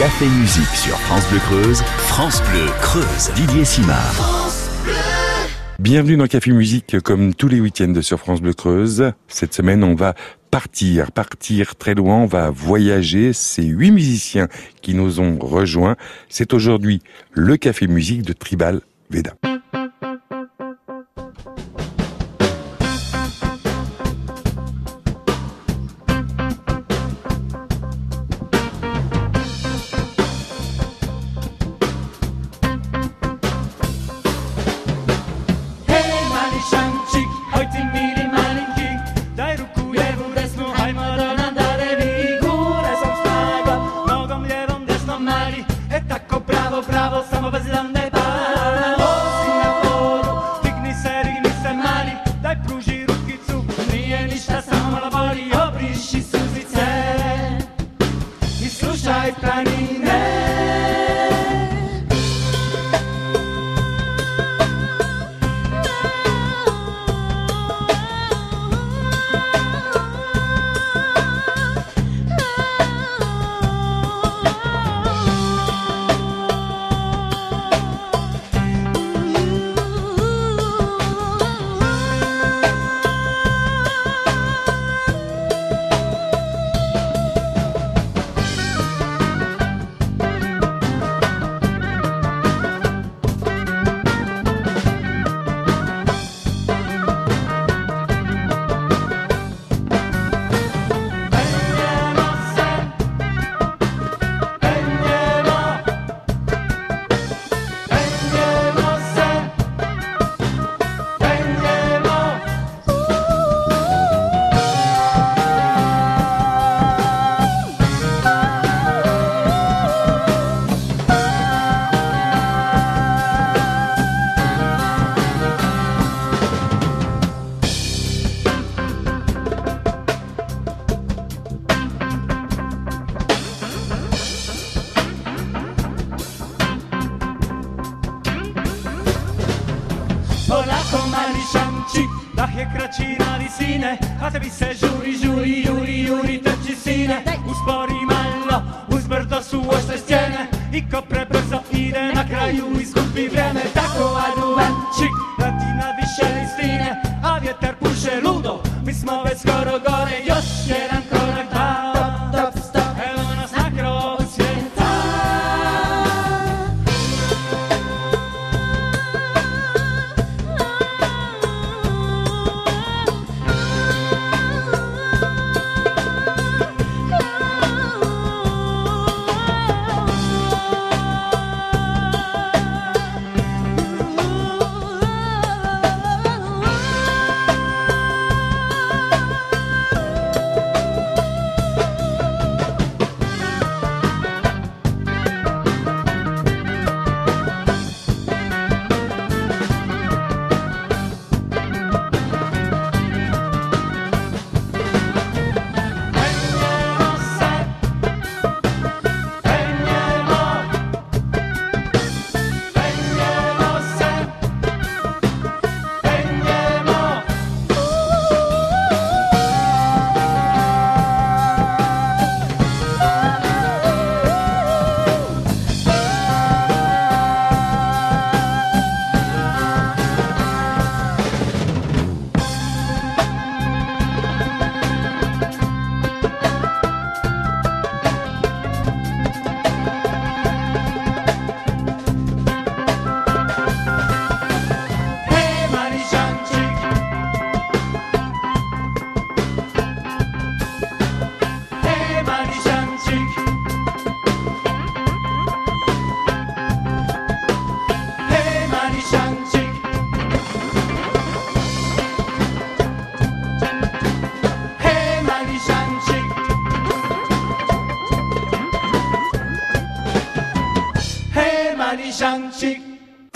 Café Musique sur France Bleu Creuse. France Bleu Creuse. Didier Simard. Bienvenue dans Café Musique comme tous les week-ends sur France Bleu Creuse. Cette semaine, on va partir, partir très loin, on va voyager. C'est huit musiciens qui nous ont rejoints. C'est aujourd'hui le Café Musique de Tribal Veda.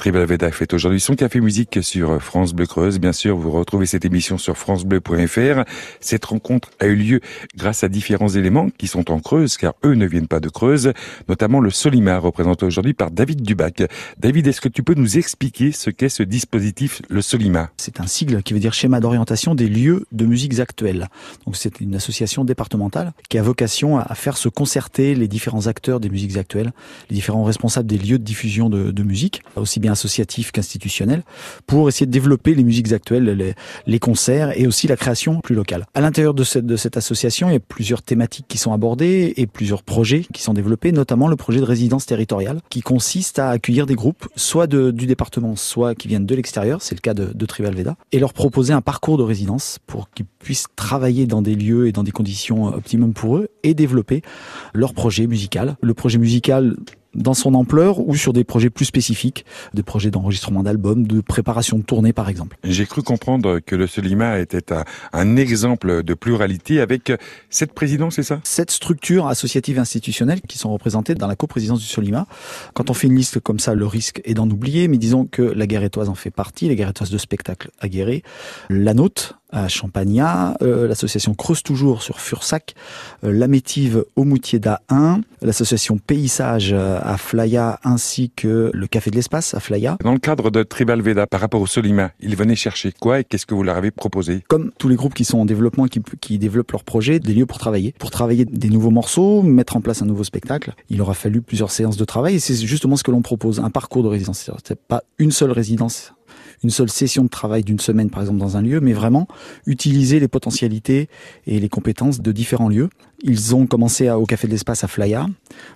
Tribal Veda fait aujourd'hui son café musique sur France Bleu Creuse. Bien sûr, vous retrouvez cette émission sur francebleu.fr. Cette rencontre a eu lieu grâce à différents éléments qui sont en Creuse, car eux ne viennent pas de Creuse, notamment le Solima, représenté aujourd'hui par David Dubac. David, est-ce que tu peux nous expliquer ce qu'est ce dispositif, le Solima? C'est un sigle qui veut dire schéma d'orientation des lieux de musiques actuelles. Donc c'est une association départementale qui a vocation à faire se concerter les différents acteurs des musiques actuelles, les différents responsables des lieux de diffusion de, de musique, aussi bien associatifs qu'institutionnels, pour essayer de développer les musiques actuelles, les, concerts et aussi la création plus locale. À l'intérieur de cette, association, il y a plusieurs thématiques qui sont abordées et plusieurs projets qui sont développés, notamment le projet de résidence territoriale qui consiste à accueillir des groupes, soit de, du département, soit qui viennent de l'extérieur, c'est le cas de, de Veda, et leur proposer un parcours de résidence pour qu'ils puissent travailler dans des lieux et dans des conditions optimum pour eux et développer leur projet musical. Le projet musical dans son ampleur ou sur des projets plus spécifiques, des projets d'enregistrement d'albums, de préparation de tournée par exemple. J'ai cru comprendre que le Solima était un, un, exemple de pluralité avec cette présidence, c'est ça? Cette structure associative institutionnelle qui sont représentées dans la coprésidence du Solima. Quand on fait une liste comme ça, le risque est d'en oublier, mais disons que la Guérétoise en fait partie, la Guérétoise de spectacle Guéret, la Nôte à Champagnat, euh, l'association Creuse Toujours sur Fursac, euh, la Métive au Moutier d'A1, l'association Paysage à Flaya ainsi que le Café de l'Espace à Flaya. Dans le cadre de Tribal Veda par rapport au Solima, ils venaient chercher quoi et qu'est-ce que vous leur avez proposé? Comme tous les groupes qui sont en développement et qui, qui développent leurs projets, des lieux pour travailler. Pour travailler des nouveaux morceaux, mettre en place un nouveau spectacle, il aura fallu plusieurs séances de travail et c'est justement ce que l'on propose, un parcours de résidence. C'est pas une seule résidence une seule session de travail d'une semaine, par exemple, dans un lieu, mais vraiment utiliser les potentialités et les compétences de différents lieux. Ils ont commencé au Café de l'Espace à Flaya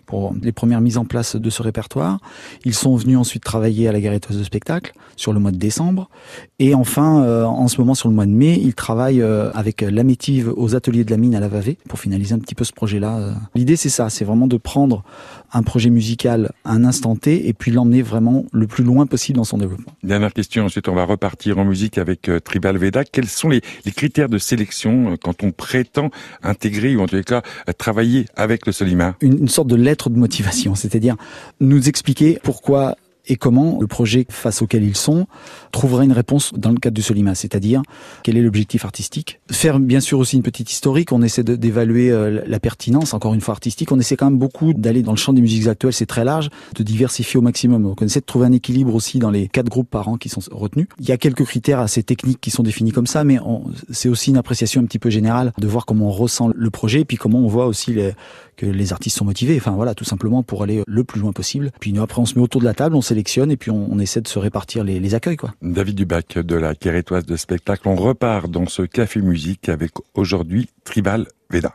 pour les premières mises en place de ce répertoire. Ils sont venus ensuite travailler à la Garetoise de spectacle sur le mois de décembre. Et enfin, euh, en ce moment, sur le mois de mai, ils travaillent euh, avec l'Amétive aux ateliers de la mine à la Vavée pour finaliser un petit peu ce projet-là. L'idée, c'est ça, c'est vraiment de prendre un projet musical à un instant T et puis l'emmener vraiment le plus loin possible dans son développement. Dernière question, ensuite on va repartir en musique avec euh, Tribal Veda. Quels sont les, critères de sélection euh, quand on prétend intégrer ou en tous les cas travailler avec le Solima une sorte de lettre de motivation, c'est-à-dire nous expliquer pourquoi et comment le projet face auquel ils sont trouvera une réponse dans le cadre du Solima, c'est-à-dire quel est l'objectif artistique. Faire bien sûr aussi une petite historique, on essaie d'évaluer euh, la pertinence, encore une fois artistique, on essaie quand même beaucoup d'aller dans le champ des musiques actuelles, c'est très large, de diversifier au maximum. On essaie de trouver un équilibre aussi dans les quatre groupes par an qui sont retenus. Il y a quelques critères assez techniques qui sont définis comme ça, mais c'est aussi une appréciation un petit peu générale de voir comment on ressent le projet et puis comment on voit aussi les, que les artistes sont motivés. Enfin voilà, tout simplement pour aller le plus loin possible. Puis nous, après, on se met autour de la table, on sélectionne et puis on, essaie de se répartir les, les accueils. Quoi. David Dubac de la Quérétoise de spectacle. On repart dans ce café musique avec aujourd'hui Tribal Veda.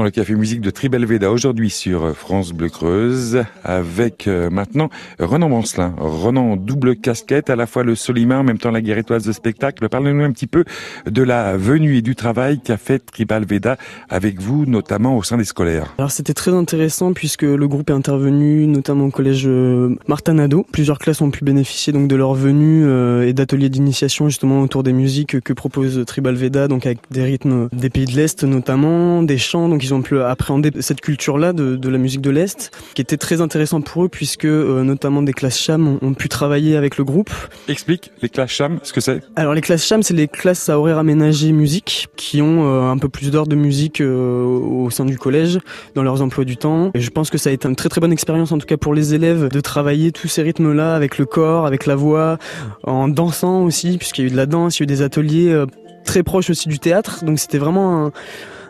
Dans le Café Musique de Tribal Veda, aujourd'hui sur France Bleu Creuse, avec euh, maintenant Renan Bancelin. Renan, double casquette, à la fois le Solimar, en même temps la guérétoise de spectacle. Parlez-nous un petit peu de la venue et du travail qu'a fait Tribal Veda avec vous, notamment au sein des scolaires. Alors c'était très intéressant puisque le groupe est intervenu notamment au collège euh, Martin Nadeau. Plusieurs classes ont pu bénéficier donc de leur venue euh, et d'ateliers d'initiation justement autour des musiques que propose Tribal Veda, donc avec des rythmes des pays de l'Est notamment, des chants donc ils ont pu appréhender cette culture-là de, la musique de l'Est, qui était très intéressant pour eux, puisque euh, notamment des classes cham ont, pu travailler avec le groupe. Explique les classes cham, ce que c'est Alors les classes cham, c'est les classes à horaire aménagé musique, qui ont euh, un peu plus d'heures de musique euh, au sein du collège, dans leurs emplois du temps. Et je pense que ça a été une très très bonne expérience, en tout cas pour les élèves, de travailler tous ces rythmes-là avec le corps, avec la voix, en dansant aussi, puisqu'il y a eu de la danse, il y a eu des ateliers très proches aussi du théâtre. Donc c'était vraiment un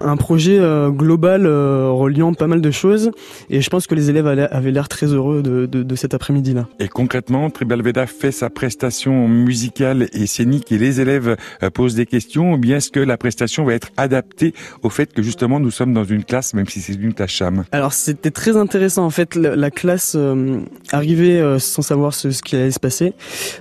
un projet euh, global euh, reliant pas mal de choses. Et je pense que les élèves avaient l'air très heureux de, de, de cet après-midi-là. Et concrètement, Tribal Veda fait sa prestation musicale et scénique et les élèves euh, posent des questions ou bien est-ce que la prestation va être adaptée au fait que justement nous sommes dans une classe, même si c'est une classe cham? Alors c'était très intéressant. En fait, la, classe arrivait sans savoir ce, ce qui allait se passer.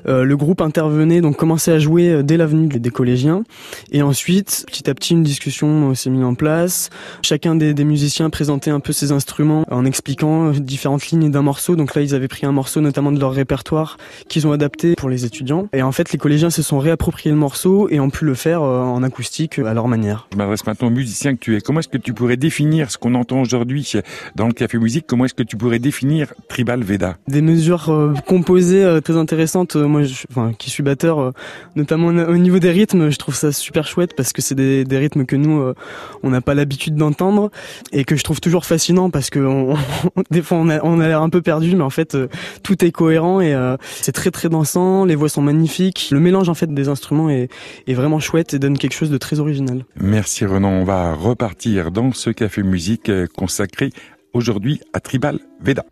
le groupe intervenait, donc commençait à jouer dès l'avenue des collégiens. Et ensuite, petit à petit, une discussion s'est mise en place. Chacun des, musiciens présentait un peu ses instruments en expliquant différentes lignes d'un morceau. Donc là, ils avaient pris un morceau notamment de leur répertoire qu'ils ont adapté pour les étudiants. Et en fait, les collégiens se sont réappropriés le morceau et ont pu le faire euh, en acoustique à leur manière. Je m'adresse maintenant au musicien que tu es. Comment est-ce que tu pourrais définir ce qu'on entend aujourd'hui dans le Café Musique? Comment est-ce que tu pourrais définir Tribal Veda? Des mesures euh, composées euh, très intéressantes. Moi, je, enfin, qui suis batteur, notamment au niveau des rythmes, je trouve ça super chouette parce que c'est des, des rythmes que nous, on n'a pas l'habitude d'entendre et que je trouve toujours fascinant parce que on, des fois on a, l'air un peu perdu mais en fait euh, tout est cohérent et euh, c'est très très dansant, les voix sont magnifiques, le mélange en fait des instruments est, est vraiment chouette et donne quelque chose de très original. Merci Renan, on va repartir dans ce café musique euh, consacré aujourd'hui à Tribal Veda.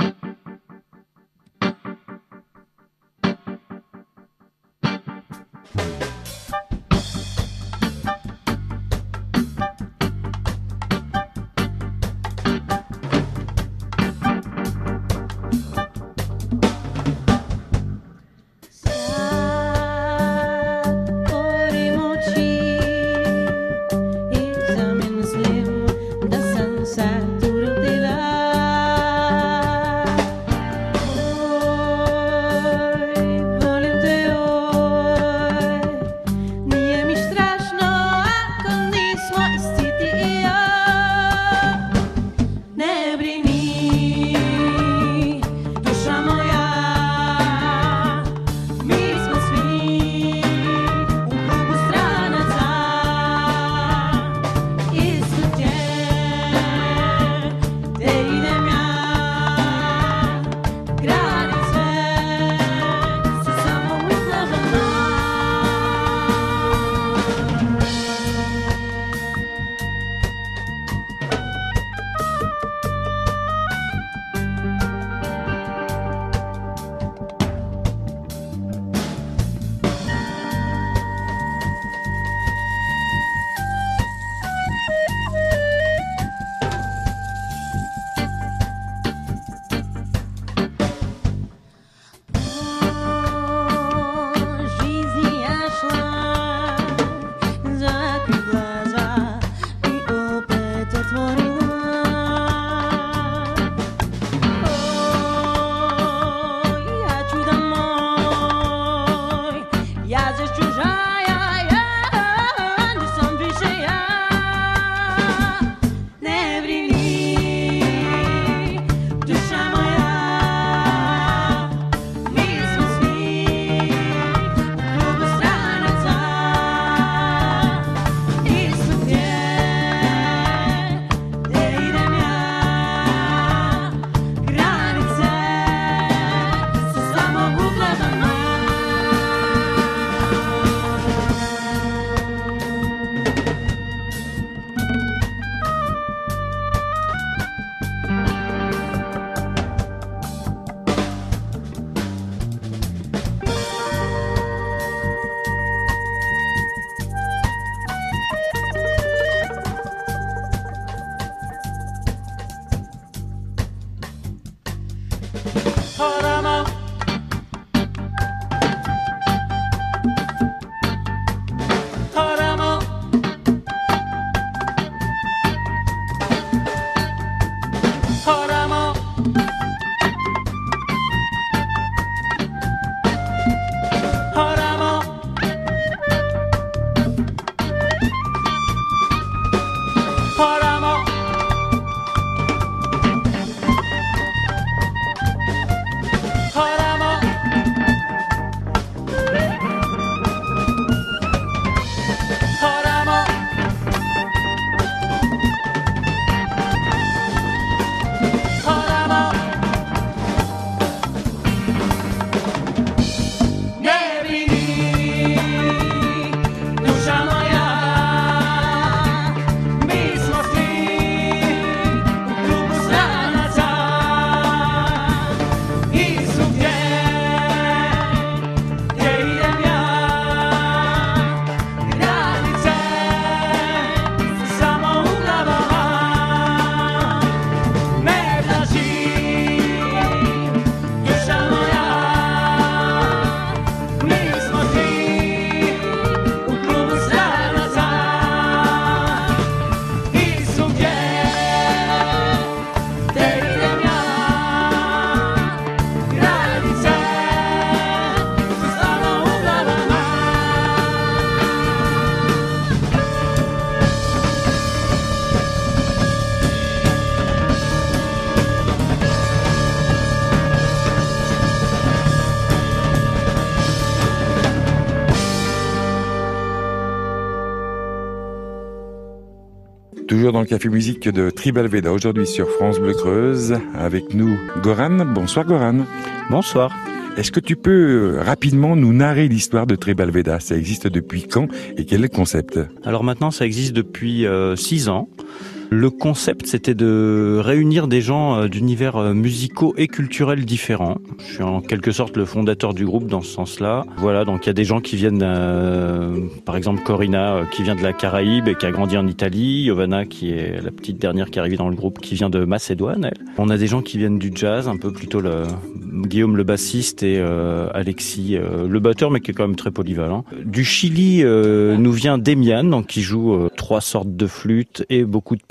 Café Musique de Tribal Veda, aujourd'hui sur France Bleu Creuse, avec nous Goran. Bonsoir Goran. Bonsoir. Est-ce que tu peux euh, rapidement nous narrer l'histoire de Tribal Veda Ça existe depuis quand et quel est le concept? Alors maintenant, ça existe depuis 6 euh, ans. Le concept, c'était de réunir des gens euh, d'univers euh, musicaux et culturels différents. Je suis en quelque sorte le fondateur du groupe dans ce sens-là. Voilà, donc il y a des gens qui viennent, euh, par exemple Corina, qui vient de la Caraïbe et qui a grandi en Italie. Yovana, qui est la petite dernière qui est arrivée dans le groupe, qui vient de Macédoine. Elle. On a des gens qui viennent du jazz, un peu plutôt le Guillaume le bassiste et Alexis le batteur, mais qui est quand même très polyvalent. Du Chili nous vient Demian, donc qui joue trois sortes de flûtes et beaucoup de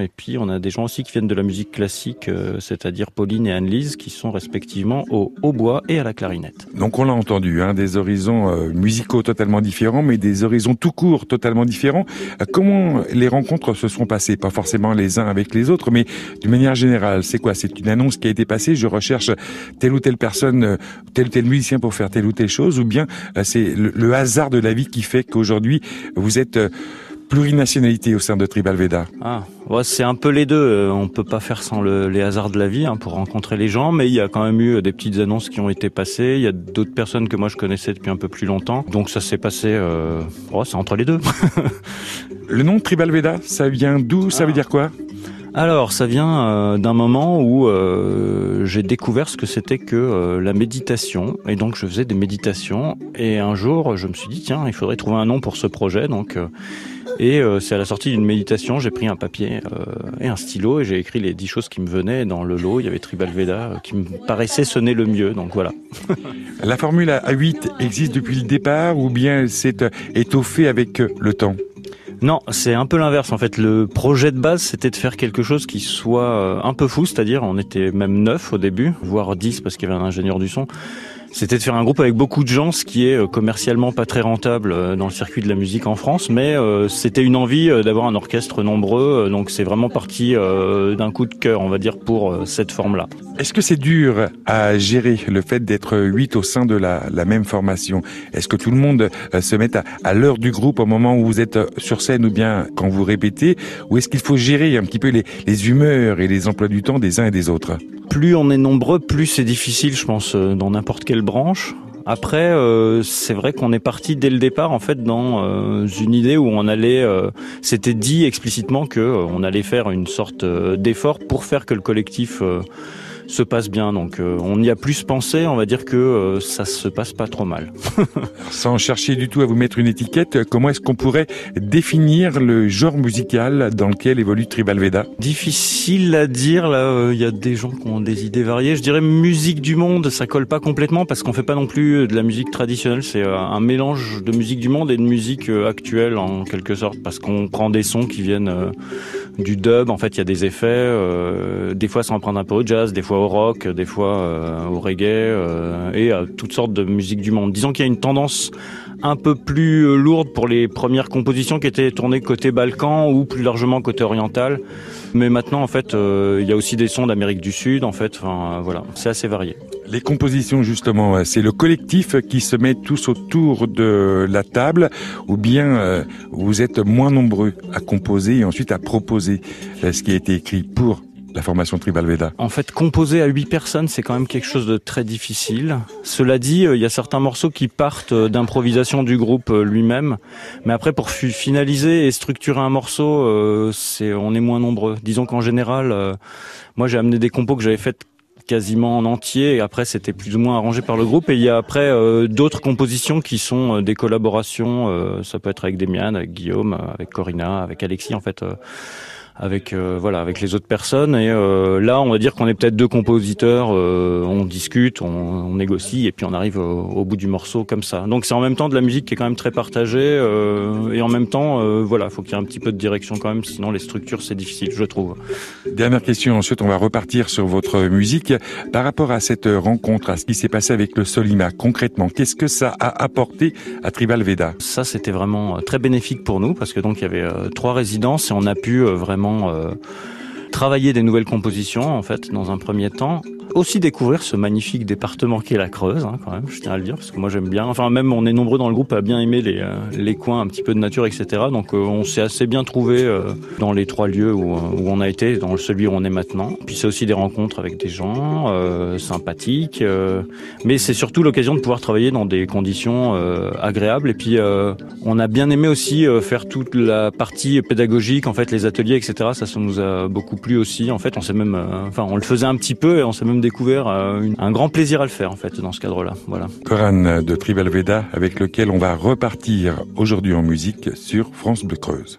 et puis on a des gens aussi qui viennent de la musique classique, euh, c'est-à-dire Pauline et Anne-Lise, qui sont respectivement au hautbois et à la clarinette. Donc on l'a entendu, hein, des horizons euh, musicaux totalement différents, mais des horizons tout court totalement différents. Euh, comment les rencontres se sont passées? Pas forcément les uns avec les autres, mais d'une manière générale, c'est quoi? C'est une annonce qui a été passée, je recherche telle ou telle personne, tel ou tel musicien pour faire telle ou telle chose, ou bien c'est le, hasard de la vie qui fait qu'aujourd'hui vous êtes plurinationalité au sein de Tribal Veda Ah, ouais, c'est un peu les deux. Euh, on peut pas faire sans le, les hasards de la vie hein, pour rencontrer les gens, mais il y a quand même eu euh, des petites annonces qui ont été passées. Il y a d'autres personnes que moi je connaissais depuis un peu plus longtemps, donc ça s'est passé. Euh... Oh, c'est entre les deux. le nom Tribal Veda, ça vient d'où? Ça veut ah. dire quoi? Alors, ça vient euh, d'un moment où euh, j'ai découvert ce que c'était que euh, la méditation, et donc je faisais des méditations. Et un jour, je me suis dit tiens, il faudrait trouver un nom pour ce projet. Donc, et c'est à la sortie d'une méditation, j'ai pris un papier et un stylo et j'ai écrit les dix choses qui me venaient. Dans le lot, il y avait Tribal Veda qui me paraissait sonner le mieux. Donc voilà. la formule A8 existe depuis le départ ou bien s'est étoffée avec le temps? Non, c'est un peu l'inverse. En fait, le projet de base, c'était de faire quelque chose qui soit euh, un peu fou, c'est-à-dire on était même neuf au début, voire dix parce qu'il y avait un ingénieur du son c'était de faire un groupe avec beaucoup de gens, ce qui est euh, commercialement pas très rentable euh, dans le circuit de la musique en France, mais euh, c'était une envie d'avoir un orchestre nombreux, donc c'est vraiment parti d'un coup de cœur, on va dire, pour cette forme-là. Est-ce que c'est dur à gérer le fait d'être huit au sein de la, même formation? Est-ce que tout le monde se met à, l'heure du groupe au moment où vous êtes sur scène ou bien quand vous répétez? Ou est-ce qu'il faut gérer un petit peu les humeurs et les emplois du temps des uns et des autres? Plus on est nombreux, plus c'est difficile, je pense, euh, dans n'importe quelle branche. Après, euh, c'est vrai qu'on est parti dès le départ en fait dans euh, une idée où on allait, c'était dit explicitement que on allait faire une sorte d'effort pour faire que le collectif se passe bien. Donc on y a plus pensé, on va dire que ça se passe pas trop mal. Sans chercher du tout à vous mettre une étiquette, comment est-ce qu'on pourrait définir le genre musical dans lequel évolue Tribal Veda? Difficile à dire, là il y a des gens qui ont des idées variées. Je dirais musique du monde, ça colle pas complètement parce qu'on fait pas non plus de la musique traditionnelle, c'est un mélange de musique du monde et de musique actuelle en quelque sorte parce qu'on prend des sons qui viennent du dub. En fait, il y a des effets. Euh, des fois, ça en prend un peu au jazz, des fois au rock, des fois euh, au reggae euh, et à toutes sortes de musiques du monde. Disons qu'il y a une tendance un peu plus lourde pour les premières compositions qui étaient tournées côté Balkan ou plus largement côté oriental. Mais maintenant, en fait, il y a aussi des sons d'Amérique du Sud. En fait, voilà, c'est assez varié. Les compositions, justement, c'est le collectif qui se met tous autour de la table, ou bien vous êtes moins nombreux à composer et ensuite à proposer ce qui a été écrit pour la formation Tribal Veda En fait, composer à huit personnes, c'est quand même quelque chose de très difficile. Cela dit, il y a certains morceaux qui partent d'improvisation du groupe lui-même, mais après, pour finaliser et structurer un morceau, c'est on est moins nombreux. Disons qu'en général, moi j'ai amené des compos que j'avais faites quasiment en entier et après c'était plus ou moins arrangé par le groupe et il y a après d'autres compositions qui sont des collaborations ça peut être avec Demian, avec Guillaume, avec Corinna, avec Alexis en fait avec euh, voilà avec les autres personnes. Et euh, là on va dire qu'on est peut-être deux compositeurs euh, on discute on, on, négocie et puis on arrive au, au, bout du morceau comme ça. Donc c'est en même temps de la musique qui est quand même très partagée et en même temps voilà faut qu'il y ait un petit peu de direction quand même sinon les structures c'est difficile je trouve. Dernière question ensuite on va repartir sur votre musique. Par rapport à cette rencontre à ce qui s'est passé avec le Solima concrètement qu'est-ce que ça a apporté à Tribal Veda? Ça c'était vraiment très bénéfique pour nous parce que donc il y avait trois résidences et on a pu vraiment euh, travailler des nouvelles compositions en fait dans un premier temps aussi découvrir ce magnifique département qui est la Creuse, hein, quand même, je tiens à le dire, parce que moi j'aime bien. Enfin, même on est nombreux dans le groupe à bien aimer les, euh, les coins un petit peu de nature, etc. Donc euh, on s'est assez bien trouvé euh, dans les trois lieux où, où, on a été, dans celui où on est maintenant. Puis c'est aussi des rencontres avec des gens sympathiques, mais c'est surtout l'occasion de pouvoir travailler dans des conditions agréables. Et puis on a bien aimé aussi faire toute la partie pédagogique, en fait, les ateliers, etc. Ça, ça nous a beaucoup plu aussi. En fait, on s'est même, enfin, on le faisait un petit peu et on s'est même découvert euh, un grand plaisir à le faire en fait dans ce cadre-là. Voilà. Coran de Tribal Veda avec lequel on va repartir aujourd'hui en musique sur France Bleu Creuse.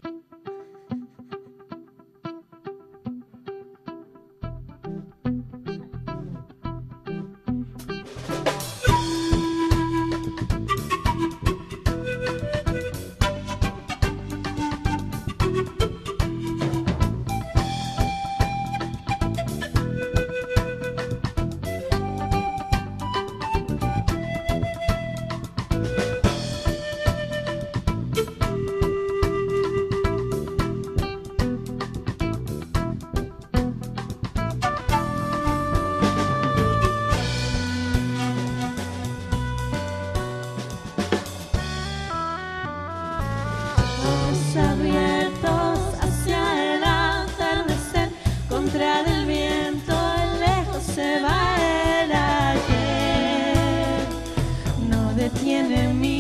detiene mi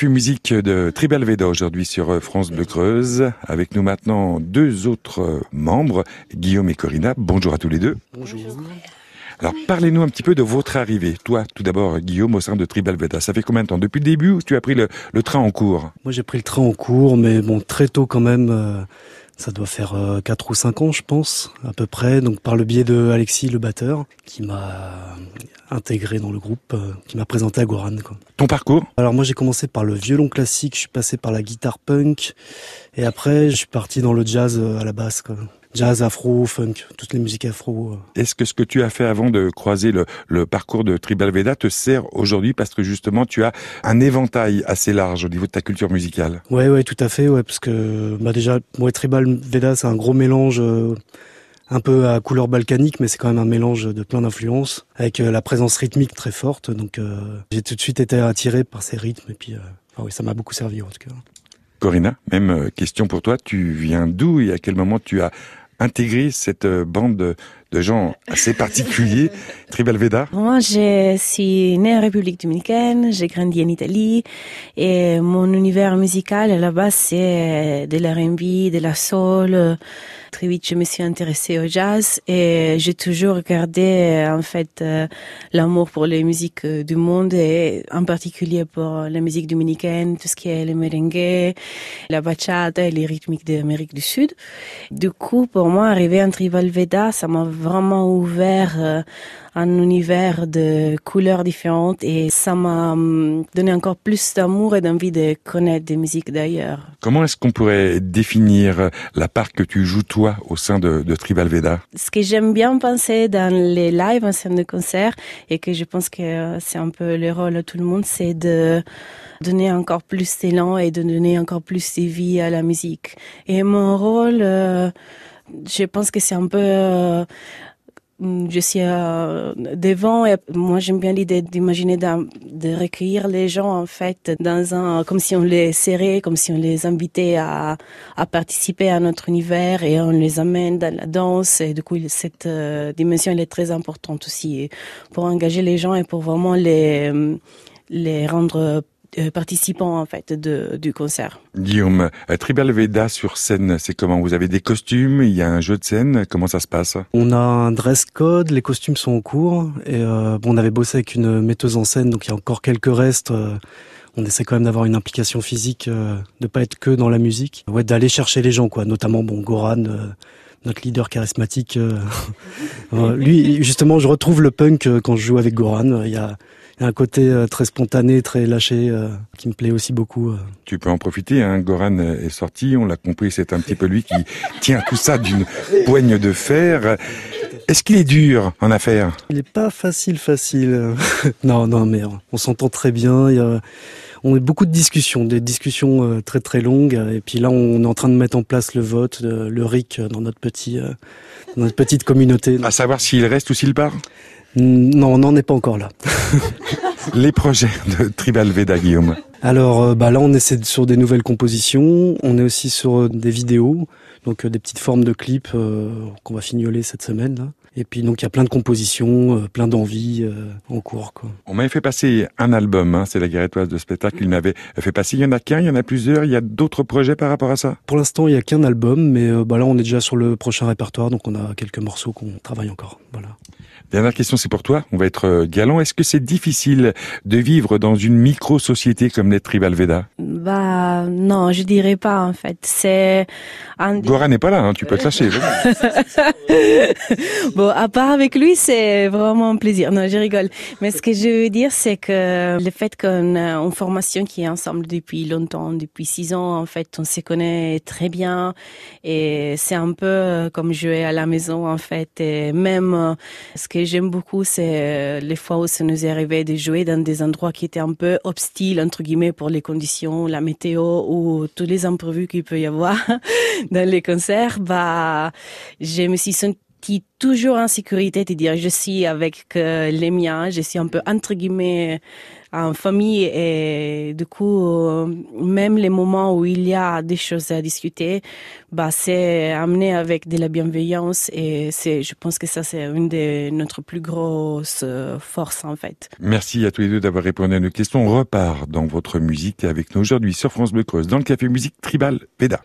Café Musique de Tribal Veda aujourd'hui sur euh, France Bleu Creuse. Avec nous maintenant deux autres euh, membres, Guillaume et Corinna. Bonjour à tous les deux. Bonjour. Alors parlez-nous un petit peu de votre arrivée. Toi, tout d'abord, Guillaume, au sein de Tribal Veda. Ça fait combien de temps? Depuis le début ou tu as pris le, le train en cours? Moi j'ai pris le train en cours, mais bon très tôt quand même. euh, ça doit faire euh, 4 ou 5 ans je pense, à peu près. Donc par le biais de Alexis, le batteur, qui m'a intégré dans le groupe, euh, qui m'a présenté à Goran. Quoi. Ton parcours Alors moi j'ai commencé par le violon classique, je suis passé par la guitare punk, et après je suis parti dans le jazz euh, à la basse. Quoi. Jazz, afro, funk, toutes les musiques afro. euh. Est-ce que ce que tu as fait avant de croiser le, le parcours de Tribal Veda te sert aujourd'hui parce que justement tu as un éventail assez large au niveau de ta culture musicale? Ouais, ouais, tout à fait, ouais, parce que bah déjà, ouais, tribal Veda, c'est un gros mélange, euh, un peu à couleur balkanique, mais c'est quand même un mélange de plein d'influences, avec euh, la présence rythmique très forte. Donc, euh, j'ai tout de suite été attiré par ces rythmes, et puis, euh, oui, ça m'a beaucoup servi en tout cas. Corinna, même euh, question pour toi. Tu viens d'où et à quel moment tu as intégré cette euh, bande de, gens assez particuliers, Tribal Veda Moi, je suis née en République dominicaine, j'ai grandi en Italie et mon univers musical à la base c'est de l'R&B, de la soul. Très vite, je me suis intéressée au jazz et j'ai toujours gardé en fait euh, l'amour pour les musiques euh, du monde et en particulier pour la musique dominicaine, tout ce qui est le merengue, la bachata et les rythmiques d'Amérique du Sud. Du coup, pour moi, arriver en Tribal Veda, ça m'a vraiment ouvert euh, un univers de couleurs différentes et ça m'a hum, donné encore plus d'amour et d'envie de connaître des musiques d'ailleurs. Comment est-ce qu'on pourrait définir la part que tu joues toi au sein de, de Tribal Veda Ce que j'aime bien penser dans les lives en scène de concert et que je pense que euh, c'est un peu le rôle de tout le monde, c'est de donner encore plus d'élan et de donner encore plus de vie à la musique. Et mon rôle, euh, je pense que c'est un peu euh, je suis euh, devant et moi j'aime bien l'idée d'imaginer de recueillir les gens en fait dans un comme si on les serrait comme si on les invitait à, participer à notre univers et on les amène dans la danse et du coup cette euh, dimension elle est très importante aussi pour engager les gens et pour vraiment les les rendre participants en fait de, du concert. Guillaume, euh, Tribal Veda sur scène, c'est comment? Vous avez des costumes, il y a un jeu de scène, comment ça se passe? On a un dress code, les costumes sont en cours, et euh, bon, on avait bossé avec une metteuse en scène, donc il y a encore quelques restes. euh, on essaie quand même d'avoir une implication physique, euh, de pas être que dans la musique, ouais, d'aller chercher les gens, quoi. Notamment, bon, Goran, euh, notre leader charismatique. euh, euh, lui, justement, je retrouve le punk euh, quand je joue avec Goran. Il y a, il y a un côté euh, très spontané, très lâché, euh, qui me plaît aussi beaucoup. euh. Tu peux en profiter, hein. Goran est sorti, on l'a compris, c'est un petit peu lui qui tient tout ça d'une poigne de fer. Est-ce qu'il est dur en affaires? Il est pas facile, facile. non, non, mais on s'entend très bien. Il y a, on a beaucoup de discussions, des discussions très très longues. Et puis là, on est en train de mettre en place le vote, le RIC dans notre petit, dans notre petite communauté. À savoir s'il reste ou s'il part? Non, on n'en est pas encore là. Les projets de Tribal Veda, Guillaume. Alors euh, bah là, on essaie sur des nouvelles compositions. On est aussi sur euh, des vidéos, donc euh, des petites formes de clips euh, qu'on va fignoler cette semaine. Là. Et puis donc il y a plein de compositions, euh, plein d'envies euh, en cours. Quoi. On m'avait fait passer un album, hein, c'est la Guérétoise de spectacle, il m'avait fait passer, il y en a qu'un, il y en a plusieurs, il y a d'autres projets par rapport à ça? Pour l'instant, il y a qu'un album, mais bah là, on est déjà sur le prochain répertoire, donc on a quelques morceaux qu'on travaille encore. Voilà. Dernière question, c'est pour toi. On va être euh, galant. Est-ce que c'est difficile de vivre dans une micro-société comme les Tribal Veda? Bah non, je dirais pas en fait. C'est un des- Gora n'est pas là, hein, tu peux te lâcher. bon, à part avec lui, c'est vraiment un plaisir. Non, je rigole. Mais ce que je veux dire, c'est que le fait qu'on a une formation qui est ensemble depuis longtemps, depuis six ans, en fait, on se connaît très bien. Et c'est un peu comme jouer à la maison, en fait. Et même, euh, ce que j'aime beaucoup, c'est euh, les fois où ça nous est arrivé de jouer dans des endroits qui étaient un peu hostiles, entre guillemets, pour les conditions, la météo ou tous les imprévus qu'il peut y avoir dans les concerts. Bah, je me suis sentie toujours en sécurité, de dire je suis avec euh, les miens, je suis un peu entre guillemets en famille et du coup euh, même les moments où il y a des choses à discuter, bah c'est amené avec de la bienveillance et c'est je pense que ça c'est une de notre plus grosses euh, forces en fait. Merci à tous les deux d'avoir répondu à nos questions. On repart dans votre musique avec nous aujourd'hui sur France Bleu Creuse, dans le Café Musique Tribal Veda.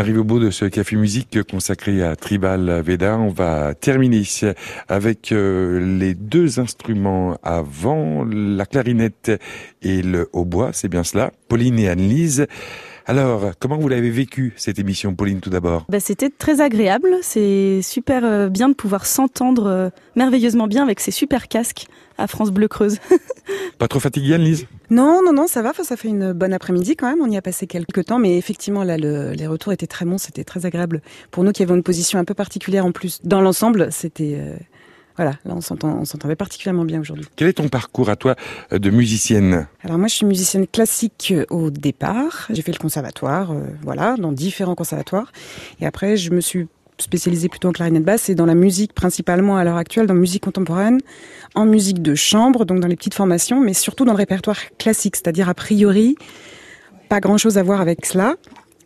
Arrive au bout de ce café musique consacré à Tribal Veda. On va terminer avec euh, les deux instruments avant, la clarinette et le hautbois, c'est bien cela. Pauline et Anne-Lise. Alors, comment vous l'avez vécu cette émission, Pauline, tout d'abord bah, C'était très agréable. C'est super euh, bien de pouvoir s'entendre euh, merveilleusement bien avec ces super casques à France Bleu Creuse. Pas trop fatiguée, Anne-Lise Non, non, non, ça va. Ça fait une bonne après-midi quand même. On y a passé quelques temps, mais effectivement, là, le, les retours étaient très bons. C'était très agréable pour nous qui avons une position un peu particulière en plus. Dans l'ensemble, c'était euh, voilà, là on s'entend, on s'entendait particulièrement bien aujourd'hui. Quel est ton parcours à toi euh, de musicienne? Alors moi, je suis musicienne classique euh, au départ. J'ai fait le conservatoire, euh, voilà, dans différents conservatoires. Et après, je me suis spécialisée plutôt en clarinette basse et dans la musique principalement à l'heure actuelle, dans la musique contemporaine, en musique de chambre, donc dans les petites formations, mais surtout dans le répertoire classique, c'est-à-dire a priori pas grand-chose à voir avec cela.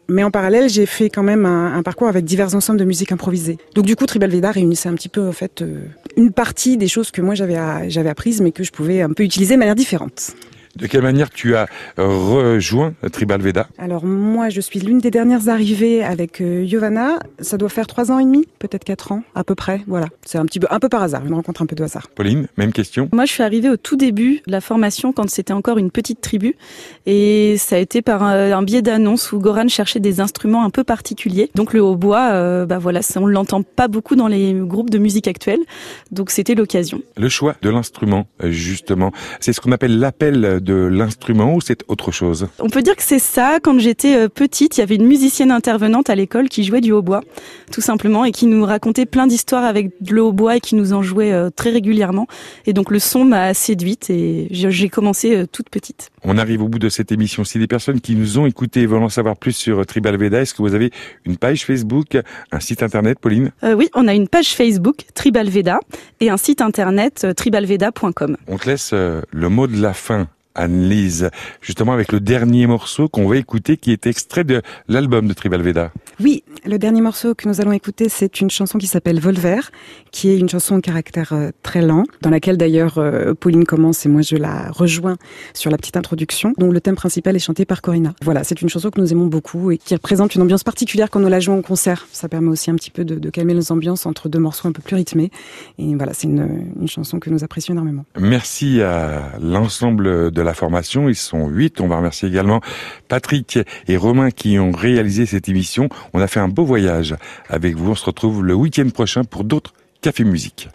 Mais en parallèle, j'ai fait quand même un, parcours avec divers ensembles de musique improvisée. Donc du coup, Tribal Veda réunissait un petit peu en fait euh, une partie des choses que moi j'avais j'avais apprises, mais que je pouvais un peu utiliser de manière différente. De quelle manière tu as rejoint Tribal Veda? Alors moi, je suis l'une des dernières arrivées avec euh, Giovanna. Ça doit faire trois ans et demi, peut-être quatre ans, à peu près. Voilà, c'est un petit peu, un peu par hasard, une rencontre un peu de hasard. Pauline, même question? Moi, je suis arrivée au tout début de la formation quand c'était encore une petite tribu, et ça a été par un, un biais d'annonce où Goran cherchait des instruments un peu particuliers. Donc le hautbois, euh, bah voilà, on l'entend pas beaucoup dans les groupes de musique actuels, donc c'était l'occasion. Le choix de l'instrument, justement, c'est ce qu'on appelle l'appel de l'instrument ou c'est autre chose? On peut dire que c'est ça. Quand j'étais petite, il y avait une musicienne intervenante à l'école qui jouait du hautbois, tout simplement, et qui nous racontait plein d'histoires avec le hautbois et qui nous en jouait très régulièrement. Et donc le son m'a séduite et j'ai commencé toute petite. On arrive au bout de cette émission. Si des personnes qui nous ont écoutés veulent en savoir plus sur Tribal Veda, est-ce que vous avez une page Facebook, un site internet, Pauline? Euh, Oui, on a une page Facebook, Tribal Veda, et un site internet, tribalveda.com. On te laisse euh, le mot de la fin Anne-Lise, justement avec le dernier morceau qu'on va écouter qui est extrait de l'album de Tribal Veda. Oui, le dernier morceau que nous allons écouter, c'est une chanson qui s'appelle Volver, qui est une chanson au caractère euh, très lent, dans laquelle d'ailleurs euh, Pauline commence et moi je la rejoins sur la petite introduction, dont le thème principal est chanté par Corinna. Voilà, c'est une chanson que nous aimons beaucoup et qui représente une ambiance particulière quand nous la jouons en concert. Ça permet aussi un petit peu de, de calmer nos ambiances entre deux morceaux un peu plus rythmés. Et voilà, c'est une, une chanson que nous apprécions énormément. Merci à l'ensemble de la formation. Ils sont huit. On va remercier également Patrick et Romain qui ont réalisé cette émission. On a fait un beau voyage avec vous. On se retrouve le week-end prochain pour d'autres cafés musique.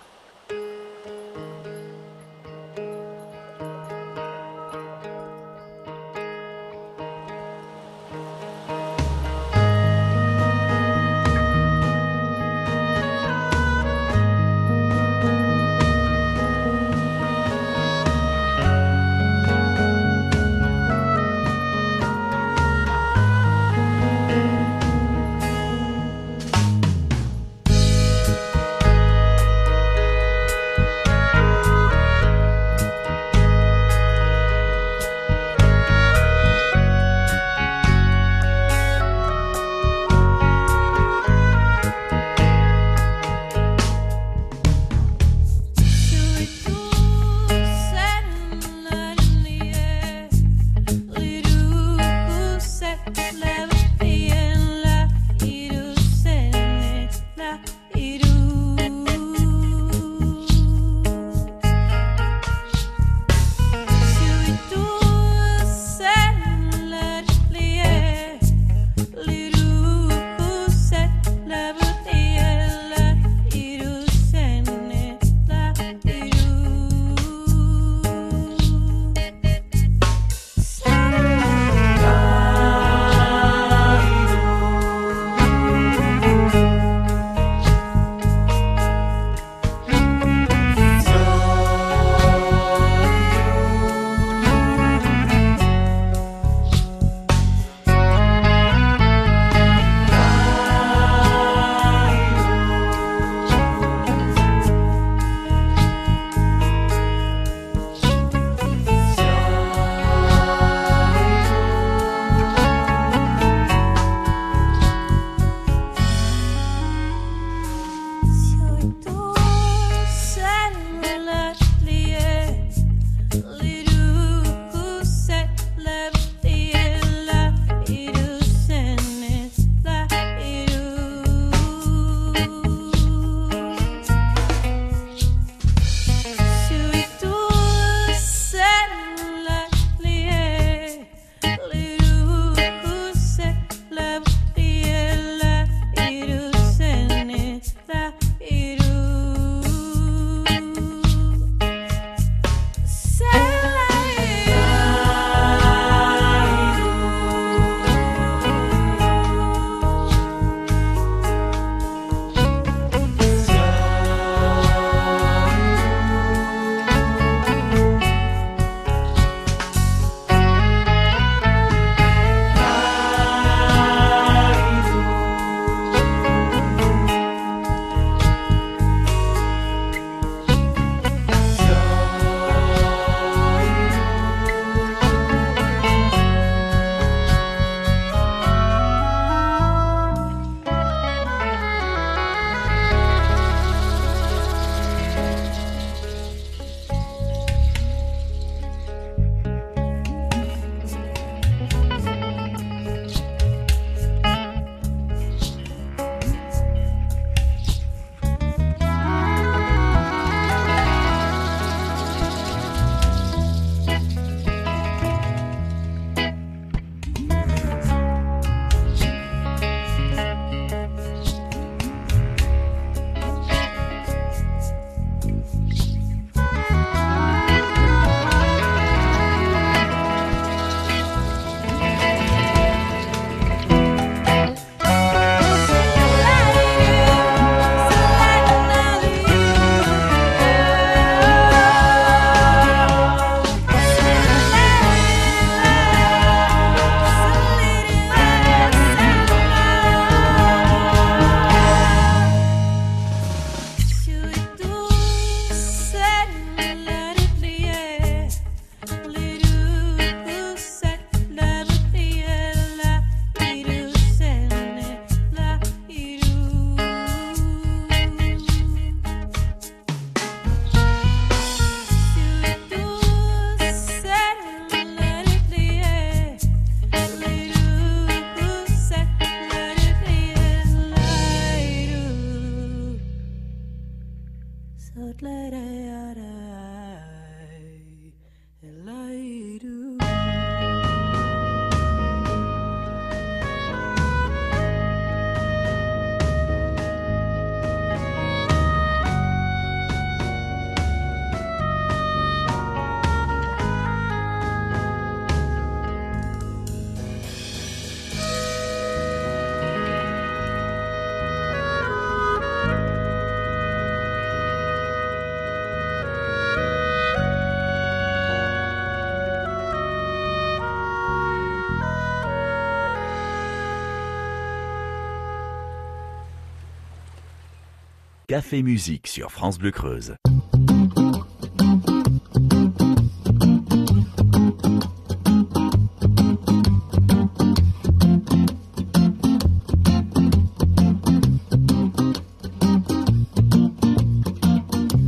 Café Musique sur France Bleu Creuse.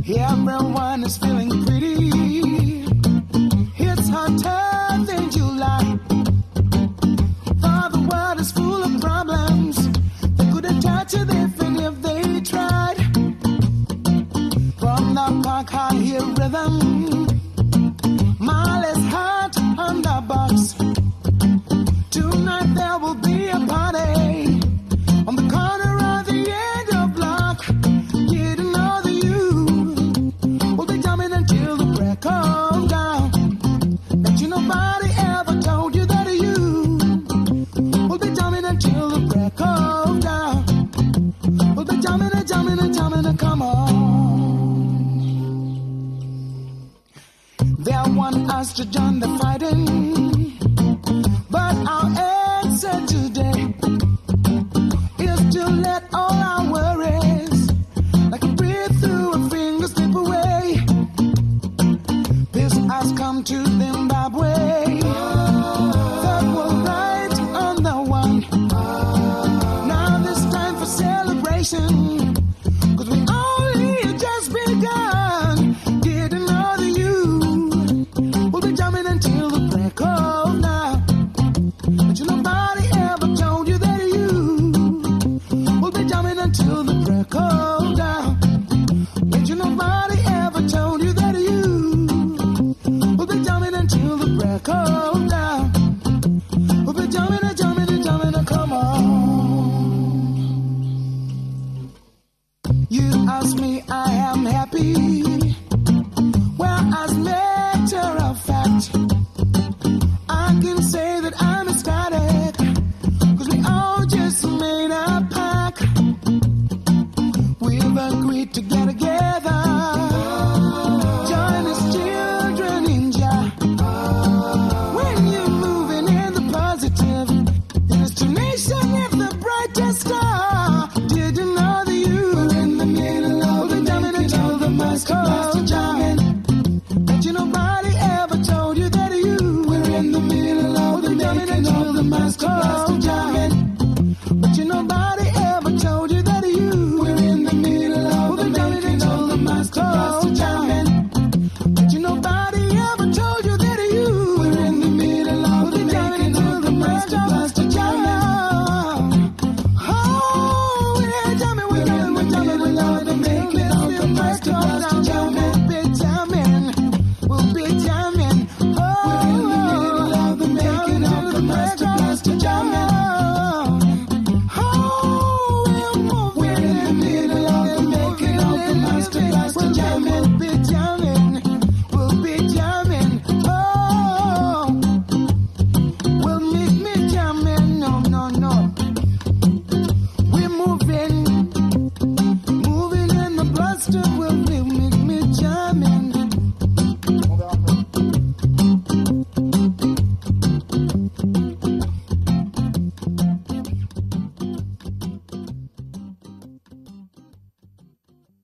Everyone is feeling pretty. happy.